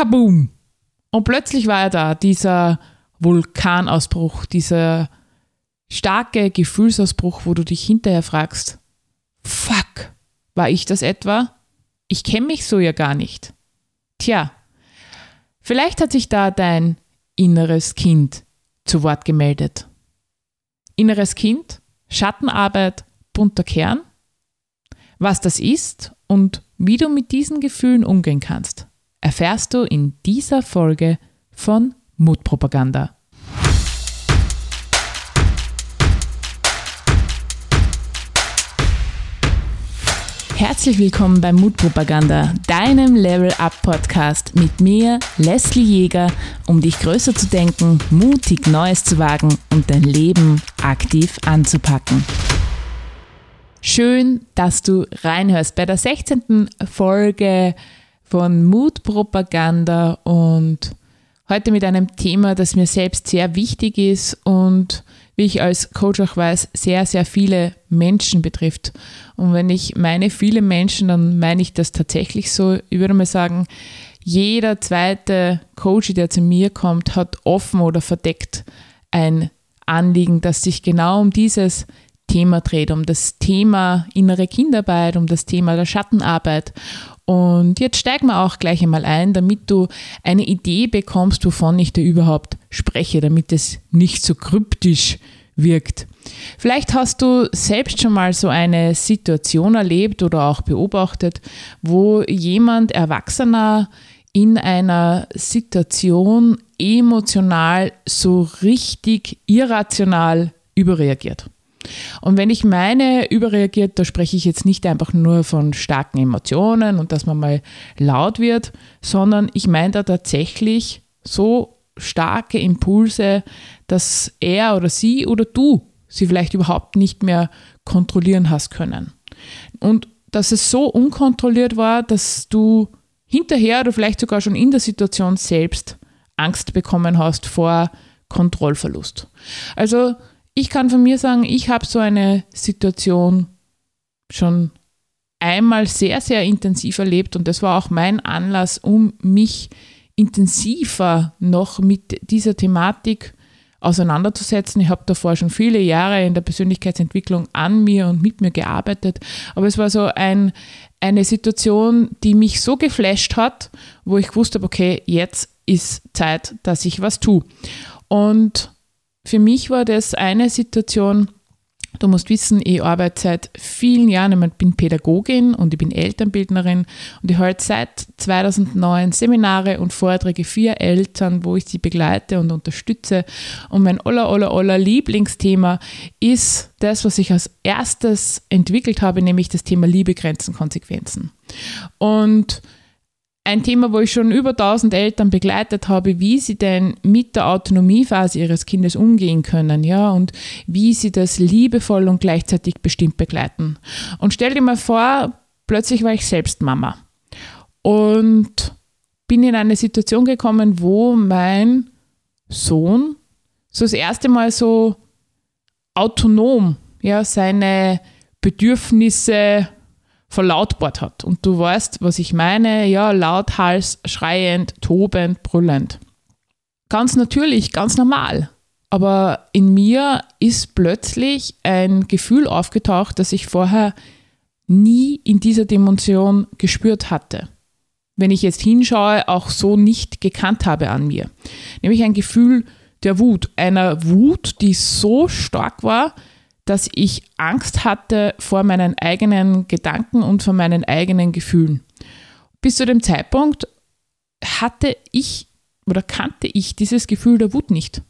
kaboom! Und plötzlich war er da, dieser Vulkanausbruch, dieser starke Gefühlsausbruch, wo du dich hinterher fragst, fuck, war ich das etwa? Ich kenne mich so ja gar nicht. Tja, vielleicht hat sich da dein inneres Kind zu Wort gemeldet. Inneres Kind, Schattenarbeit, bunter Kern? Was das ist und wie du mit diesen Gefühlen umgehen kannst, erfährst du in dieser Folge von Mutpropaganda. Herzlich willkommen bei Mutpropaganda, deinem Level Up Podcast mit mir, Leslie Jäger, um dich größer zu denken, mutig Neues zu wagen und dein Leben aktiv anzupacken. Schön, dass du reinhörst bei der 16. Folge von Mutpropaganda und heute mit einem Thema, das mir selbst sehr wichtig ist und wie ich als Coach auch weiß, sehr, sehr viele Menschen betrifft. Und wenn ich meine viele Menschen, dann meine ich das tatsächlich so. Ich würde mal sagen, jeder zweite Coach, der zu mir kommt, hat offen oder verdeckt ein Anliegen, das sich genau um dieses Thema dreht, um das Thema innere Kindarbeit, um das Thema der Schattenarbeit. Und jetzt steigen wir auch gleich einmal ein, damit du eine Idee bekommst, wovon ich da überhaupt spreche, damit es nicht so kryptisch wirkt. Vielleicht hast du selbst schon mal so eine Situation erlebt oder auch beobachtet, wo jemand Erwachsener in einer Situation emotional so richtig irrational überreagiert. Und wenn ich meine überreagiert, da spreche ich jetzt nicht einfach nur von starken Emotionen und dass man mal laut wird, sondern ich meine da tatsächlich so starke Impulse, dass er oder sie oder du sie vielleicht überhaupt nicht mehr kontrollieren hast können. Und dass es so unkontrolliert war, dass du hinterher oder vielleicht sogar schon in der Situation selbst Angst bekommen hast vor Kontrollverlust. Also ich kann von mir sagen, ich habe so eine Situation schon einmal sehr, sehr intensiv erlebt und das war auch mein Anlass, um mich intensiver noch mit dieser Thematik auseinanderzusetzen. Ich habe davor schon viele Jahre in der Persönlichkeitsentwicklung an mir und mit mir gearbeitet, aber es war so ein, eine Situation, die mich so geflasht hat, wo ich wusste, okay, jetzt ist Zeit, dass ich was tue. Und für mich war das eine Situation, Du musst wissen, ich arbeite seit vielen Jahren, ich bin Pädagogin und ich bin Elternbildnerin und ich halte seit 2009 Seminare und Vorträge für Eltern, wo ich sie begleite und unterstütze. Und mein aller, aller, aller Lieblingsthema ist das, was ich als erstes entwickelt habe, nämlich das Thema Liebe, Grenzen, Konsequenzen. Und ein Thema, wo ich schon über 1000 Eltern begleitet habe, wie sie denn mit der Autonomiephase ihres Kindes umgehen können, ja, und wie sie das liebevoll und gleichzeitig bestimmt begleiten. Und stell dir mal vor, plötzlich war ich selbst Mama und bin in eine Situation gekommen, wo mein Sohn so das erste Mal so autonom, ja, seine Bedürfnisse verlautbart hat. Und du weißt, was ich meine, ja, lauthals, schreiend, tobend, brüllend. Ganz natürlich, ganz normal. Aber in mir ist plötzlich ein Gefühl aufgetaucht, das ich vorher nie in dieser Dimension gespürt hatte. Wenn ich jetzt hinschaue, auch so nicht gekannt habe an mir. Nämlich ein Gefühl der Wut. Einer Wut, die so stark war, dass ich Angst hatte vor meinen eigenen Gedanken und vor meinen eigenen Gefühlen. Bis zu dem Zeitpunkt hatte ich oder kannte ich dieses Gefühl der Wut nicht.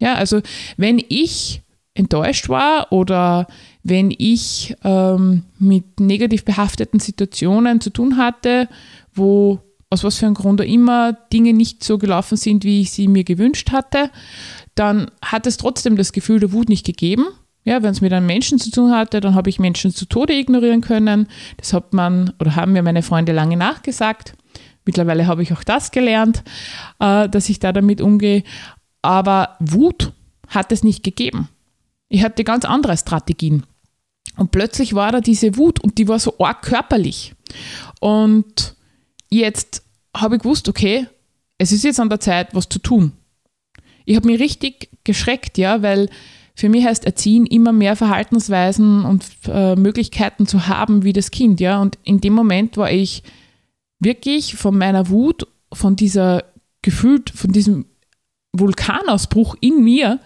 Ja, also wenn ich enttäuscht war oder wenn ich ähm, mit negativ behafteten Situationen zu tun hatte, wo aus was für einem Grund auch immer Dinge nicht so gelaufen sind, wie ich sie mir gewünscht hatte, dann hat es trotzdem das Gefühl der Wut nicht gegeben, ja, wenn es mit einem Menschen zu tun hatte, dann habe ich Menschen zu Tode ignorieren können. Das hat man oder haben mir meine Freunde lange nachgesagt. Mittlerweile habe ich auch das gelernt, äh, dass ich da damit umgehe. Aber Wut hat es nicht gegeben. Ich hatte ganz andere Strategien. Und plötzlich war da diese Wut und die war so arg körperlich. Und jetzt habe ich gewusst, okay, es ist jetzt an der Zeit, was zu tun. Ich habe mich richtig geschreckt, ja, weil für mich heißt Erziehen immer mehr Verhaltensweisen und äh, Möglichkeiten zu haben wie das Kind, ja. Und in dem Moment war ich wirklich von meiner Wut, von dieser gefühlt, von diesem Vulkanausbruch in mir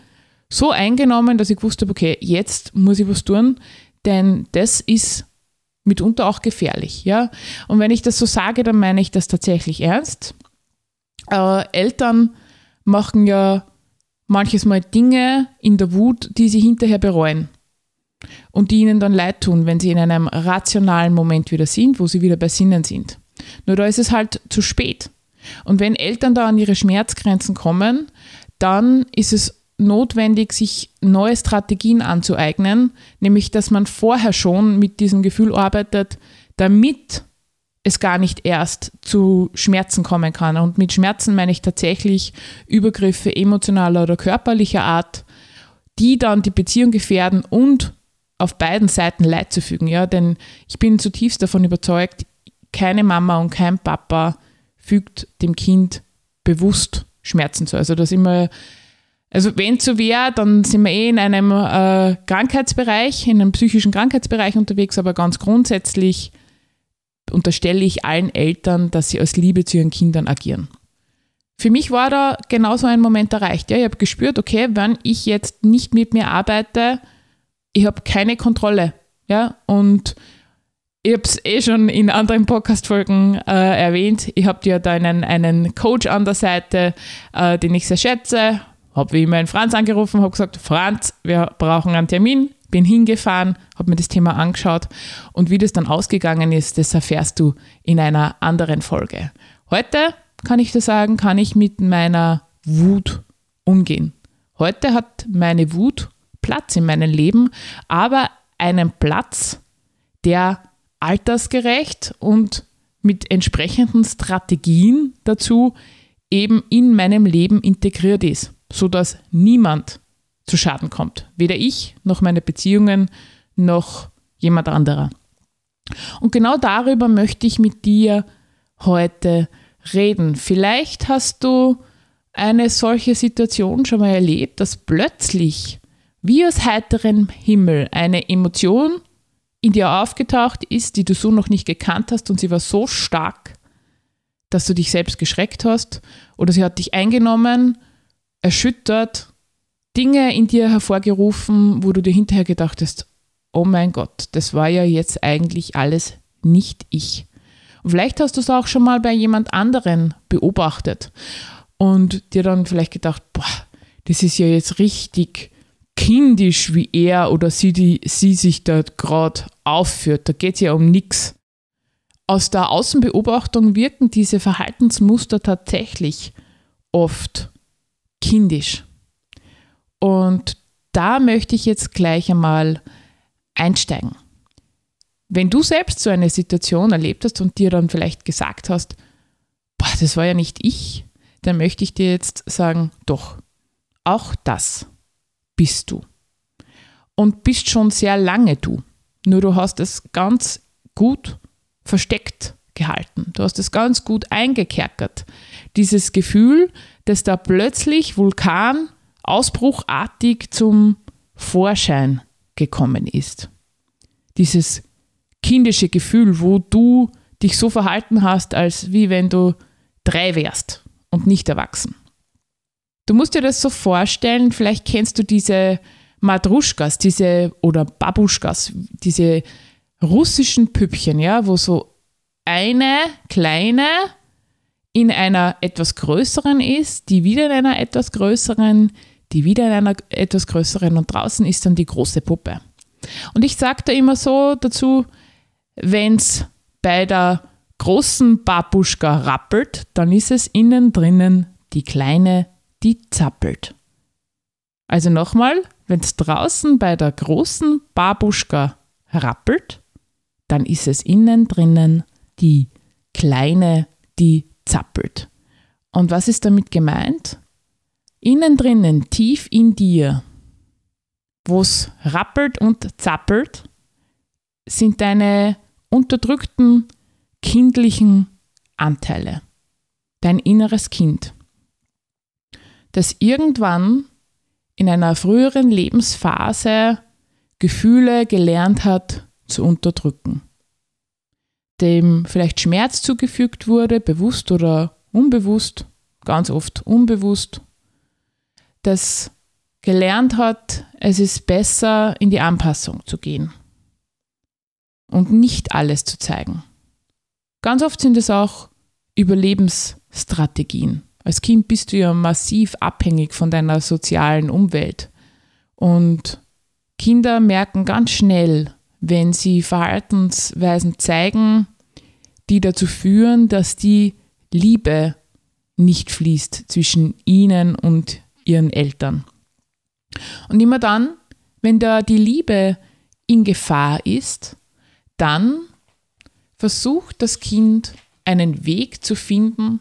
so eingenommen, dass ich gewusst habe, okay, jetzt muss ich was tun, denn das ist mitunter auch gefährlich, ja. Und wenn ich das so sage, dann meine ich das tatsächlich ernst. Äh, Eltern machen ja manches Mal Dinge in der Wut, die sie hinterher bereuen und die ihnen dann leid tun, wenn sie in einem rationalen Moment wieder sind, wo sie wieder bei Sinnen sind. Nur da ist es halt zu spät. Und wenn Eltern da an ihre Schmerzgrenzen kommen, dann ist es notwendig, sich neue Strategien anzueignen, nämlich dass man vorher schon mit diesem Gefühl arbeitet, damit es gar nicht erst zu Schmerzen kommen kann. Und mit Schmerzen meine ich tatsächlich Übergriffe emotionaler oder körperlicher Art, die dann die Beziehung gefährden und auf beiden Seiten Leid zu fügen. Ja? Denn ich bin zutiefst davon überzeugt, keine Mama und kein Papa fügt dem Kind bewusst Schmerzen zu. Also das immer, also wenn es so wäre, dann sind wir eh in einem äh, Krankheitsbereich, in einem psychischen Krankheitsbereich unterwegs, aber ganz grundsätzlich unterstelle ich allen Eltern, dass sie aus Liebe zu ihren Kindern agieren. Für mich war da genauso ein Moment erreicht. Ja, ich habe gespürt, okay, wenn ich jetzt nicht mit mir arbeite, ich habe keine Kontrolle. Ja, und ich habe es eh schon in anderen Podcast-Folgen äh, erwähnt. Ich habe ja da einen, einen Coach an der Seite, äh, den ich sehr schätze. Habe wie immer einen Franz angerufen, habe gesagt, Franz, wir brauchen einen Termin. Bin hingefahren, habe mir das Thema angeschaut und wie das dann ausgegangen ist, das erfährst du in einer anderen Folge. Heute kann ich dir sagen, kann ich mit meiner Wut umgehen. Heute hat meine Wut Platz in meinem Leben, aber einen Platz, der altersgerecht und mit entsprechenden Strategien dazu eben in meinem Leben integriert ist, sodass niemand zu Schaden kommt. Weder ich noch meine Beziehungen noch jemand anderer. Und genau darüber möchte ich mit dir heute reden. Vielleicht hast du eine solche Situation schon mal erlebt, dass plötzlich wie aus heiterem Himmel eine Emotion in dir aufgetaucht ist, die du so noch nicht gekannt hast und sie war so stark, dass du dich selbst geschreckt hast oder sie hat dich eingenommen, erschüttert, Dinge in dir hervorgerufen, wo du dir hinterher gedacht hast, oh mein Gott, das war ja jetzt eigentlich alles nicht ich. Und vielleicht hast du es auch schon mal bei jemand anderen beobachtet und dir dann vielleicht gedacht, boah, das ist ja jetzt richtig kindisch, wie er oder sie, die, sie sich da gerade aufführt. Da geht es ja um nichts. Aus der Außenbeobachtung wirken diese Verhaltensmuster tatsächlich oft kindisch. Und da möchte ich jetzt gleich einmal einsteigen. Wenn du selbst so eine Situation erlebt hast und dir dann vielleicht gesagt hast, boah, das war ja nicht ich, dann möchte ich dir jetzt sagen, doch, auch das bist du. Und bist schon sehr lange du. Nur du hast es ganz gut versteckt gehalten. Du hast es ganz gut eingekerkert. Dieses Gefühl, dass da plötzlich Vulkan ausbruchartig zum Vorschein gekommen ist. Dieses kindische Gefühl, wo du dich so verhalten hast, als wie wenn du drei wärst und nicht erwachsen. Du musst dir das so vorstellen, vielleicht kennst du diese Madruschkas, diese oder Babuschkas, diese russischen Püppchen, ja, wo so eine kleine in einer etwas größeren ist, die wieder in einer etwas größeren, die wieder in einer etwas größeren und draußen ist dann die große Puppe. Und ich sage da immer so dazu, wenn es bei der großen Babuschka rappelt, dann ist es innen drinnen die kleine die zappelt. Also nochmal, wenn es draußen bei der großen Babuschka rappelt, dann ist es innen drinnen die kleine, die zappelt. Und was ist damit gemeint? Innen drinnen, tief in dir, wo es rappelt und zappelt, sind deine unterdrückten kindlichen Anteile. dein inneres Kind, das irgendwann in einer früheren Lebensphase Gefühle gelernt hat zu unterdrücken, dem vielleicht Schmerz zugefügt wurde, bewusst oder unbewusst, ganz oft unbewusst, das gelernt hat, es ist besser, in die Anpassung zu gehen und nicht alles zu zeigen. Ganz oft sind es auch Überlebensstrategien. Als Kind bist du ja massiv abhängig von deiner sozialen Umwelt. Und Kinder merken ganz schnell, wenn sie Verhaltensweisen zeigen, die dazu führen, dass die Liebe nicht fließt zwischen ihnen und ihren Eltern. Und immer dann, wenn da die Liebe in Gefahr ist, dann versucht das Kind einen Weg zu finden,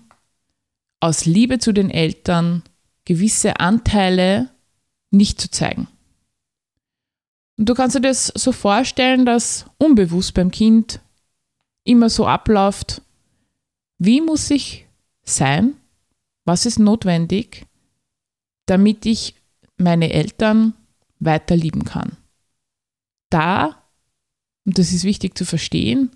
aus Liebe zu den Eltern gewisse Anteile nicht zu zeigen. Und du kannst dir das so vorstellen, dass unbewusst beim Kind immer so abläuft, wie muss ich sein, was ist notwendig, damit ich meine Eltern weiter lieben kann. Da, und das ist wichtig zu verstehen,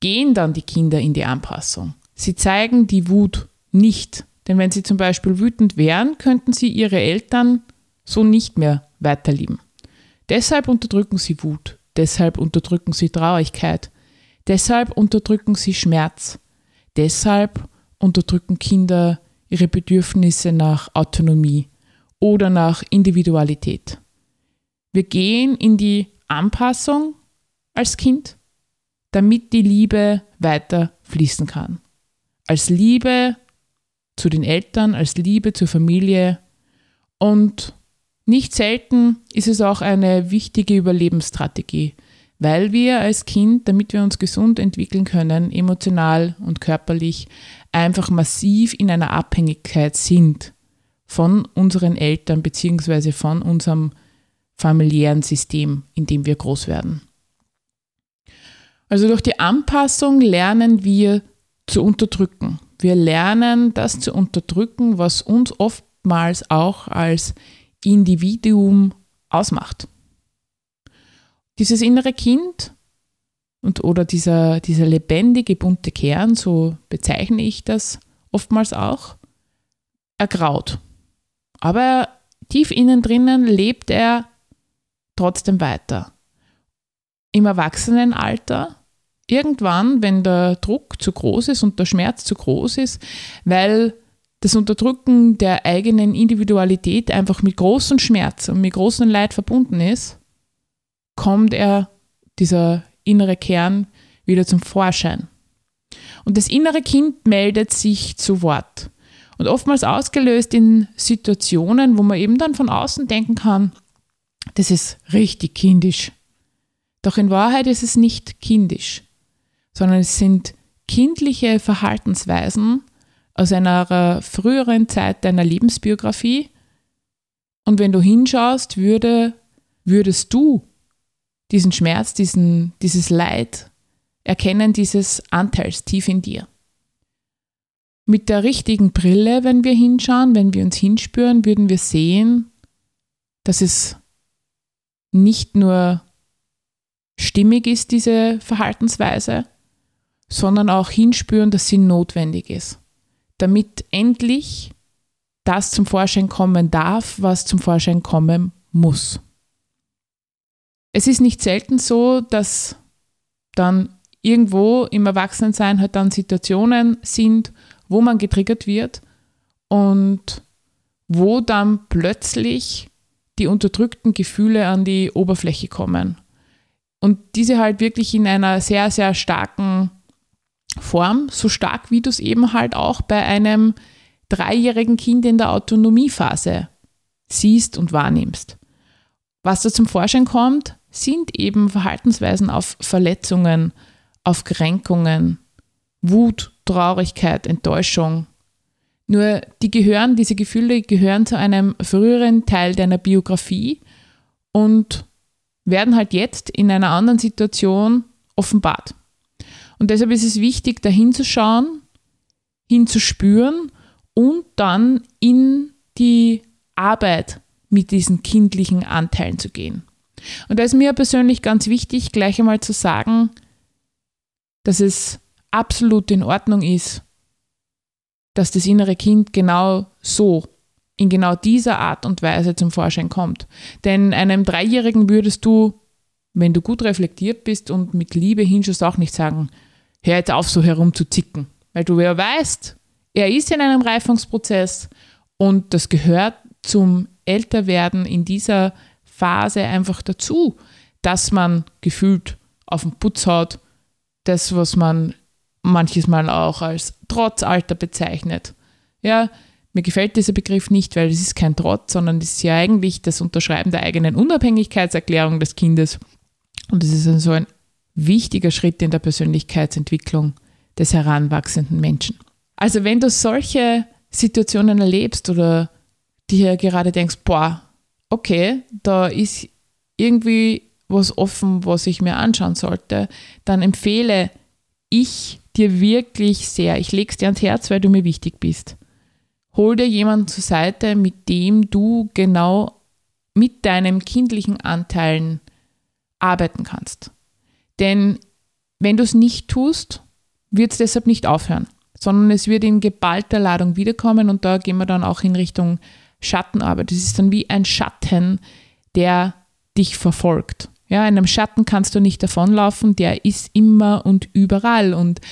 gehen dann die Kinder in die Anpassung. Sie zeigen die Wut nicht, denn wenn sie zum Beispiel wütend wären, könnten sie ihre Eltern so nicht mehr weiterlieben. Deshalb unterdrücken sie Wut, deshalb unterdrücken sie Traurigkeit, deshalb unterdrücken sie Schmerz, deshalb unterdrücken Kinder ihre Bedürfnisse nach Autonomie oder nach Individualität. Wir gehen in die Anpassung als Kind, damit die Liebe weiter fließen kann. Als Liebe zu den Eltern, als Liebe zur Familie und nicht selten ist es auch eine wichtige Überlebensstrategie, weil wir als Kind, damit wir uns gesund entwickeln können, emotional und körperlich, einfach massiv in einer Abhängigkeit sind von unseren Eltern bzw. von unserem familiären System, in dem wir groß werden. Also durch die Anpassung lernen wir zu unterdrücken. Wir lernen das zu unterdrücken, was uns oftmals auch als Individuum ausmacht. Dieses innere Kind und, oder dieser, dieser lebendige, bunte Kern, so bezeichne ich das oftmals auch, ergraut. Aber tief innen drinnen lebt er trotzdem weiter. Im Erwachsenenalter, irgendwann, wenn der Druck zu groß ist und der Schmerz zu groß ist, weil das Unterdrücken der eigenen Individualität einfach mit großem Schmerz und mit großem Leid verbunden ist, kommt er, dieser innere Kern, wieder zum Vorschein. Und das innere Kind meldet sich zu Wort. Und oftmals ausgelöst in Situationen, wo man eben dann von außen denken kann, das ist richtig kindisch. Doch in Wahrheit ist es nicht kindisch, sondern es sind kindliche Verhaltensweisen aus einer früheren Zeit deiner Lebensbiografie. Und wenn du hinschaust, würde, würdest du diesen Schmerz, diesen, dieses Leid erkennen, dieses Anteils tief in dir mit der richtigen Brille, wenn wir hinschauen, wenn wir uns hinspüren, würden wir sehen, dass es nicht nur stimmig ist, diese Verhaltensweise, sondern auch hinspüren, dass sie notwendig ist, damit endlich das zum Vorschein kommen darf, was zum Vorschein kommen muss. Es ist nicht selten so, dass dann irgendwo im Erwachsenensein halt dann Situationen sind, wo man getriggert wird und wo dann plötzlich die unterdrückten Gefühle an die Oberfläche kommen. Und diese halt wirklich in einer sehr, sehr starken Form, so stark wie du es eben halt auch bei einem dreijährigen Kind in der Autonomiephase siehst und wahrnimmst. Was da zum Vorschein kommt, sind eben Verhaltensweisen auf Verletzungen, auf Kränkungen, Wut, Traurigkeit, Enttäuschung. Nur die gehören, diese Gefühle gehören zu einem früheren Teil deiner Biografie und werden halt jetzt in einer anderen Situation offenbart. Und deshalb ist es wichtig, da hinzuschauen, hinzuspüren und dann in die Arbeit mit diesen kindlichen Anteilen zu gehen. Und da ist mir persönlich ganz wichtig, gleich einmal zu sagen, dass es absolut in Ordnung ist, dass das innere Kind genau so, in genau dieser Art und Weise zum Vorschein kommt. Denn einem Dreijährigen würdest du, wenn du gut reflektiert bist und mit Liebe hinschaust, auch nicht sagen, hör jetzt auf, so herumzuzicken. Weil du ja weißt, er ist in einem Reifungsprozess und das gehört zum Älterwerden in dieser Phase einfach dazu, dass man gefühlt auf den Putz haut, das, was man manches Mal auch als Trotzalter bezeichnet. Ja, mir gefällt dieser Begriff nicht, weil es ist kein Trotz, sondern es ist ja eigentlich das Unterschreiben der eigenen Unabhängigkeitserklärung des Kindes. Und es ist so ein wichtiger Schritt in der Persönlichkeitsentwicklung des heranwachsenden Menschen. Also wenn du solche Situationen erlebst oder dir gerade denkst, boah, okay, da ist irgendwie was offen, was ich mir anschauen sollte, dann empfehle ich dir wirklich sehr, ich lege es dir ans Herz, weil du mir wichtig bist. Hol dir jemanden zur Seite, mit dem du genau mit deinen kindlichen Anteilen arbeiten kannst. Denn wenn du es nicht tust, wird es deshalb nicht aufhören, sondern es wird in geballter Ladung wiederkommen und da gehen wir dann auch in Richtung Schattenarbeit. Es ist dann wie ein Schatten, der dich verfolgt. Ja, einem Schatten kannst du nicht davonlaufen, der ist immer und überall. Und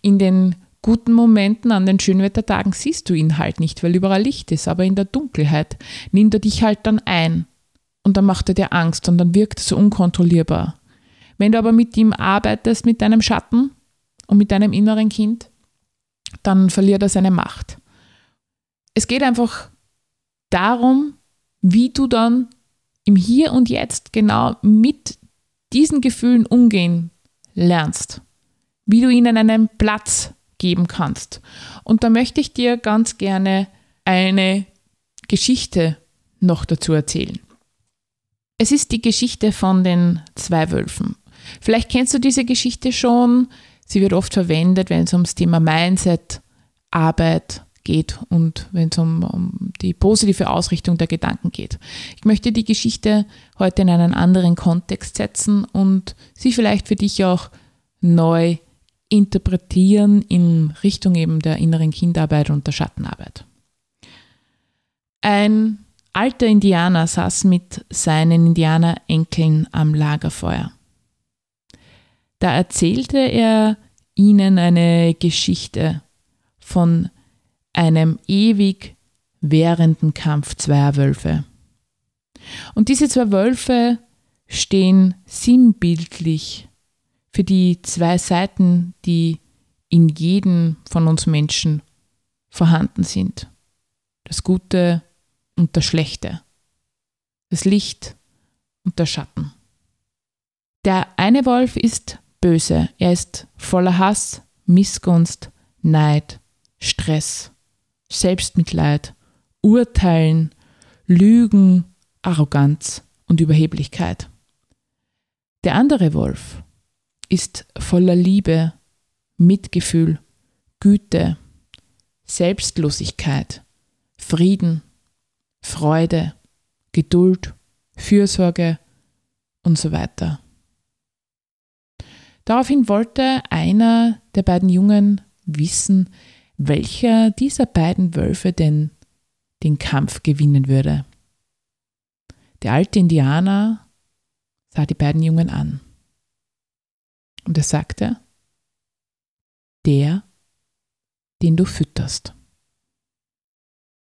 in den guten Momenten, an den Schönwettertagen siehst du ihn halt nicht, weil überall Licht ist, aber in der Dunkelheit nimmt er dich halt dann ein. Und dann macht er dir Angst und dann wirkt er so unkontrollierbar. Wenn du aber mit ihm arbeitest, mit deinem Schatten und mit deinem inneren Kind, dann verliert er seine Macht. Es geht einfach darum, wie du dann im Hier und Jetzt genau mit diesen Gefühlen umgehen lernst, wie du ihnen einen Platz geben kannst. Und da möchte ich dir ganz gerne eine Geschichte noch dazu erzählen. Es ist die Geschichte von den zwei Wölfen. Vielleicht kennst du diese Geschichte schon. Sie wird oft verwendet, wenn es ums Thema Mindset, Arbeit geht und wenn es um, um die positive Ausrichtung der Gedanken geht. Ich möchte die Geschichte heute in einen anderen Kontext setzen und sie vielleicht für dich auch neu interpretieren in Richtung eben der inneren Kindarbeit und der Schattenarbeit. Ein alter Indianer saß mit seinen Indianerenkeln am Lagerfeuer. Da erzählte er ihnen eine Geschichte von einem ewig währenden Kampf zweier Wölfe. Und diese zwei Wölfe stehen sinnbildlich für die zwei Seiten, die in jedem von uns Menschen vorhanden sind. Das Gute und das Schlechte. Das Licht und der Schatten. Der eine Wolf ist böse. Er ist voller Hass, Missgunst, Neid, Stress. Selbstmitleid, Urteilen, Lügen, Arroganz und Überheblichkeit. Der andere Wolf ist voller Liebe, Mitgefühl, Güte, Selbstlosigkeit, Frieden, Freude, Geduld, Fürsorge und so weiter. Daraufhin wollte einer der beiden Jungen wissen, welcher dieser beiden Wölfe denn den Kampf gewinnen würde. Der alte Indianer sah die beiden Jungen an und er sagte, der, den du fütterst.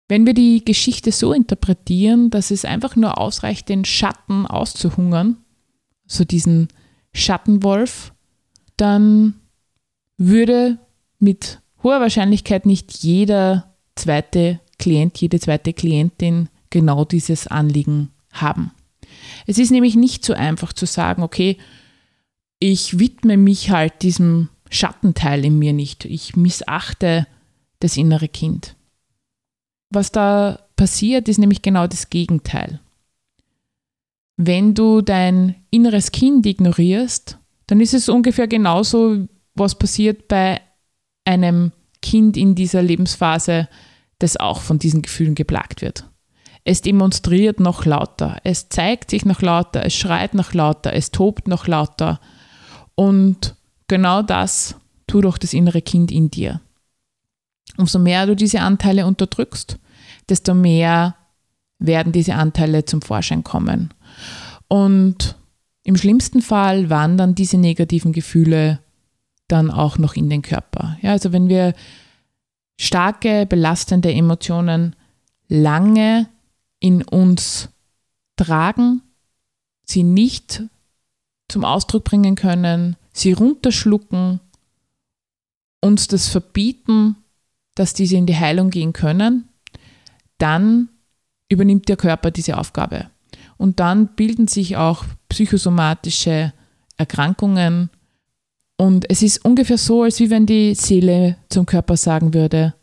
Wenn wir die Geschichte so interpretieren, dass es einfach nur ausreicht, den Schatten auszuhungern, so diesen Schattenwolf, dann würde mit hoher Wahrscheinlichkeit nicht jeder zweite Klient, jede zweite Klientin genau dieses Anliegen haben. Es ist nämlich nicht so einfach zu sagen, okay, ich widme mich halt diesem Schattenteil in mir nicht. Ich missachte das innere Kind. Was da passiert, ist nämlich genau das Gegenteil. Wenn du dein inneres Kind ignorierst, dann ist es ungefähr genauso, was passiert bei einem Kind in dieser Lebensphase, das auch von diesen Gefühlen geplagt wird. Es demonstriert noch lauter, es zeigt sich noch lauter, es schreit noch lauter, es tobt noch lauter. Und genau das tut auch das innere Kind in dir. Umso mehr du diese Anteile unterdrückst, desto mehr werden diese Anteile zum Vorschein kommen. Und im schlimmsten Fall wandern diese negativen Gefühle dann auch noch in den Körper. Ja, also wenn wir starke, belastende Emotionen lange in uns tragen, sie nicht zum Ausdruck bringen können, sie runterschlucken, uns das verbieten, dass diese in die Heilung gehen können, dann übernimmt der Körper diese Aufgabe. Und dann bilden sich auch psychosomatische Erkrankungen. Und es ist ungefähr so, als wie wenn die Seele zum Körper sagen würde,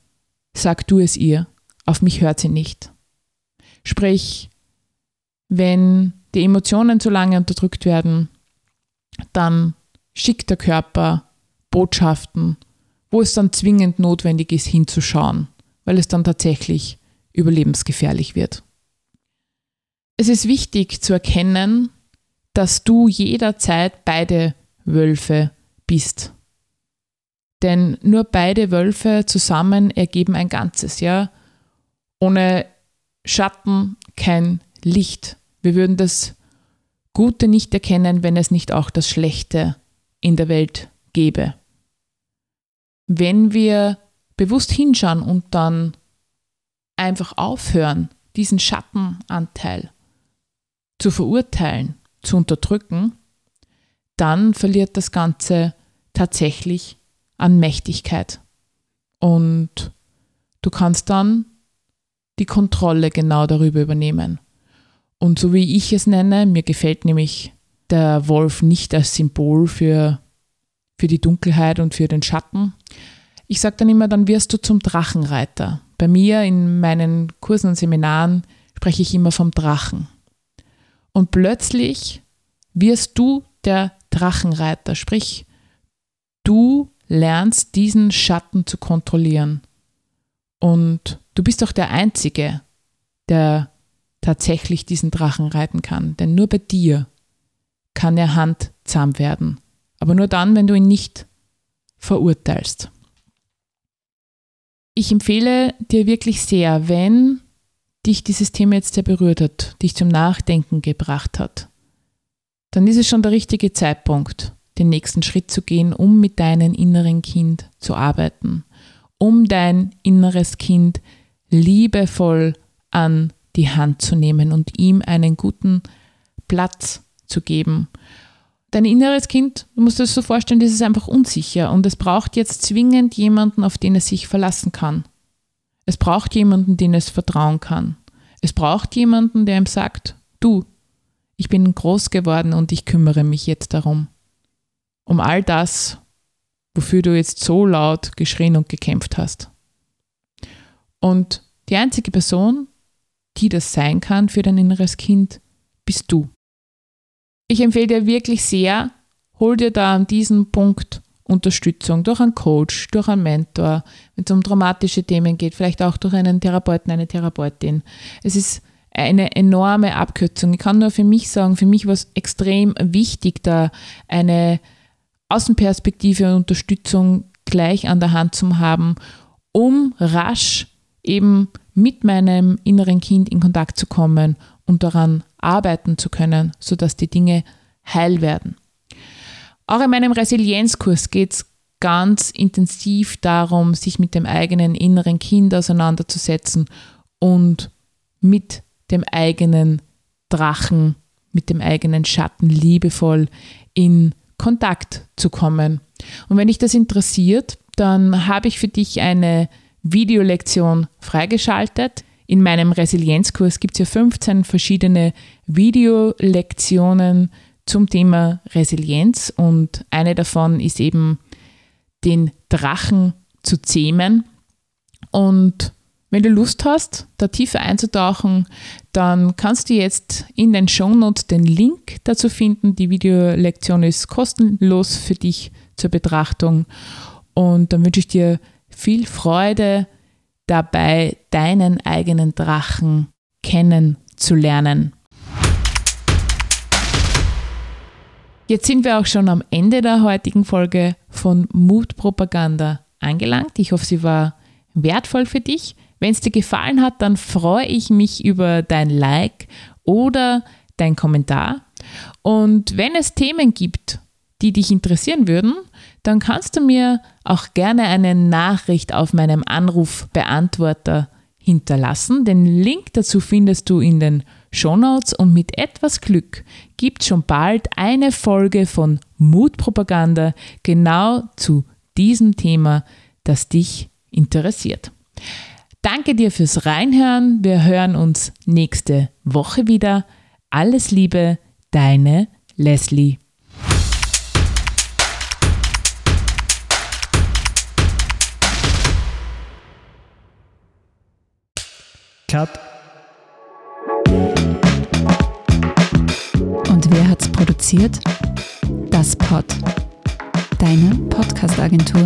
sag du es ihr, auf mich hört sie nicht. Sprich, wenn die Emotionen zu lange unterdrückt werden, dann schickt der Körper Botschaften, wo es dann zwingend notwendig ist, hinzuschauen, weil es dann tatsächlich überlebensgefährlich wird. Es ist wichtig zu erkennen, dass du jederzeit beide Wölfe bist. Denn nur beide Wölfe zusammen ergeben ein Ganzes, ja. Ohne Schatten kein Licht. Wir würden das Gute nicht erkennen, wenn es nicht auch das Schlechte in der Welt gäbe. Wenn wir bewusst hinschauen und dann einfach aufhören, diesen Schattenanteil zu verurteilen, zu unterdrücken, dann verliert das Ganze tatsächlich an Mächtigkeit. Und du kannst dann die Kontrolle genau darüber übernehmen. Und so wie ich es nenne, mir gefällt nämlich der Wolf nicht als Symbol für, für die Dunkelheit und für den Schatten. Ich sage dann immer, dann wirst du zum Drachenreiter. Bei mir in meinen Kursen und Seminaren spreche ich immer vom Drachen. Und plötzlich wirst du der Drachenreiter, sprich, du lernst diesen Schatten zu kontrollieren. Und du bist auch der Einzige, der tatsächlich diesen Drachen reiten kann. Denn nur bei dir kann er handzahm werden. Aber nur dann, wenn du ihn nicht verurteilst. Ich empfehle dir wirklich sehr, wenn dich dieses Thema jetzt sehr berührt hat, dich zum Nachdenken gebracht hat, dann ist es schon der richtige Zeitpunkt, den nächsten Schritt zu gehen, um mit deinem inneren Kind zu arbeiten, um dein inneres Kind liebevoll an die Hand zu nehmen und ihm einen guten Platz zu geben. Dein inneres Kind, du musst dir das so vorstellen, das ist einfach unsicher und es braucht jetzt zwingend jemanden, auf den es sich verlassen kann. Es braucht jemanden, den es vertrauen kann. Es braucht jemanden, der ihm sagt, du, ich bin groß geworden und ich kümmere mich jetzt darum. Um all das, wofür du jetzt so laut geschrien und gekämpft hast. Und die einzige Person, die das sein kann für dein inneres Kind, bist du. Ich empfehle dir wirklich sehr, hol dir da an diesem Punkt Unterstützung durch einen Coach, durch einen Mentor, wenn es um traumatische Themen geht, vielleicht auch durch einen Therapeuten, eine Therapeutin. Es ist eine enorme Abkürzung. Ich kann nur für mich sagen, für mich war es extrem wichtig, da eine Außenperspektive und Unterstützung gleich an der Hand zu haben, um rasch eben mit meinem inneren Kind in Kontakt zu kommen und daran arbeiten zu können, sodass die Dinge heil werden. Auch in meinem Resilienzkurs geht es ganz intensiv darum, sich mit dem eigenen inneren Kind auseinanderzusetzen und mit dem eigenen Drachen, mit dem eigenen Schatten liebevoll in Kontakt zu kommen. Und wenn dich das interessiert, dann habe ich für dich eine Videolektion freigeschaltet. In meinem Resilienzkurs gibt es ja 15 verschiedene Videolektionen zum Thema Resilienz und eine davon ist eben den Drachen zu zähmen. Und wenn du Lust hast, da tiefer einzutauchen, dann kannst du jetzt in den Shownotes den Link dazu finden. Die Videolektion ist kostenlos für dich zur Betrachtung. Und dann wünsche ich dir viel Freude dabei, deinen eigenen Drachen kennenzulernen. Jetzt sind wir auch schon am Ende der heutigen Folge von Mutpropaganda angelangt. Ich hoffe, sie war wertvoll für dich. Wenn es dir gefallen hat, dann freue ich mich über dein Like oder dein Kommentar. Und wenn es Themen gibt, die dich interessieren würden, dann kannst du mir auch gerne eine Nachricht auf meinem Anrufbeantworter hinterlassen. Den Link dazu findest du in den Shownotes und mit etwas Glück gibt schon bald eine Folge von Mutpropaganda genau zu diesem Thema, das dich interessiert. Danke dir fürs Reinhören. Wir hören uns nächste Woche wieder. Alles Liebe, deine Leslie. Cut. Und wer hat's produziert? Das Pod. Deine Podcast-Agentur.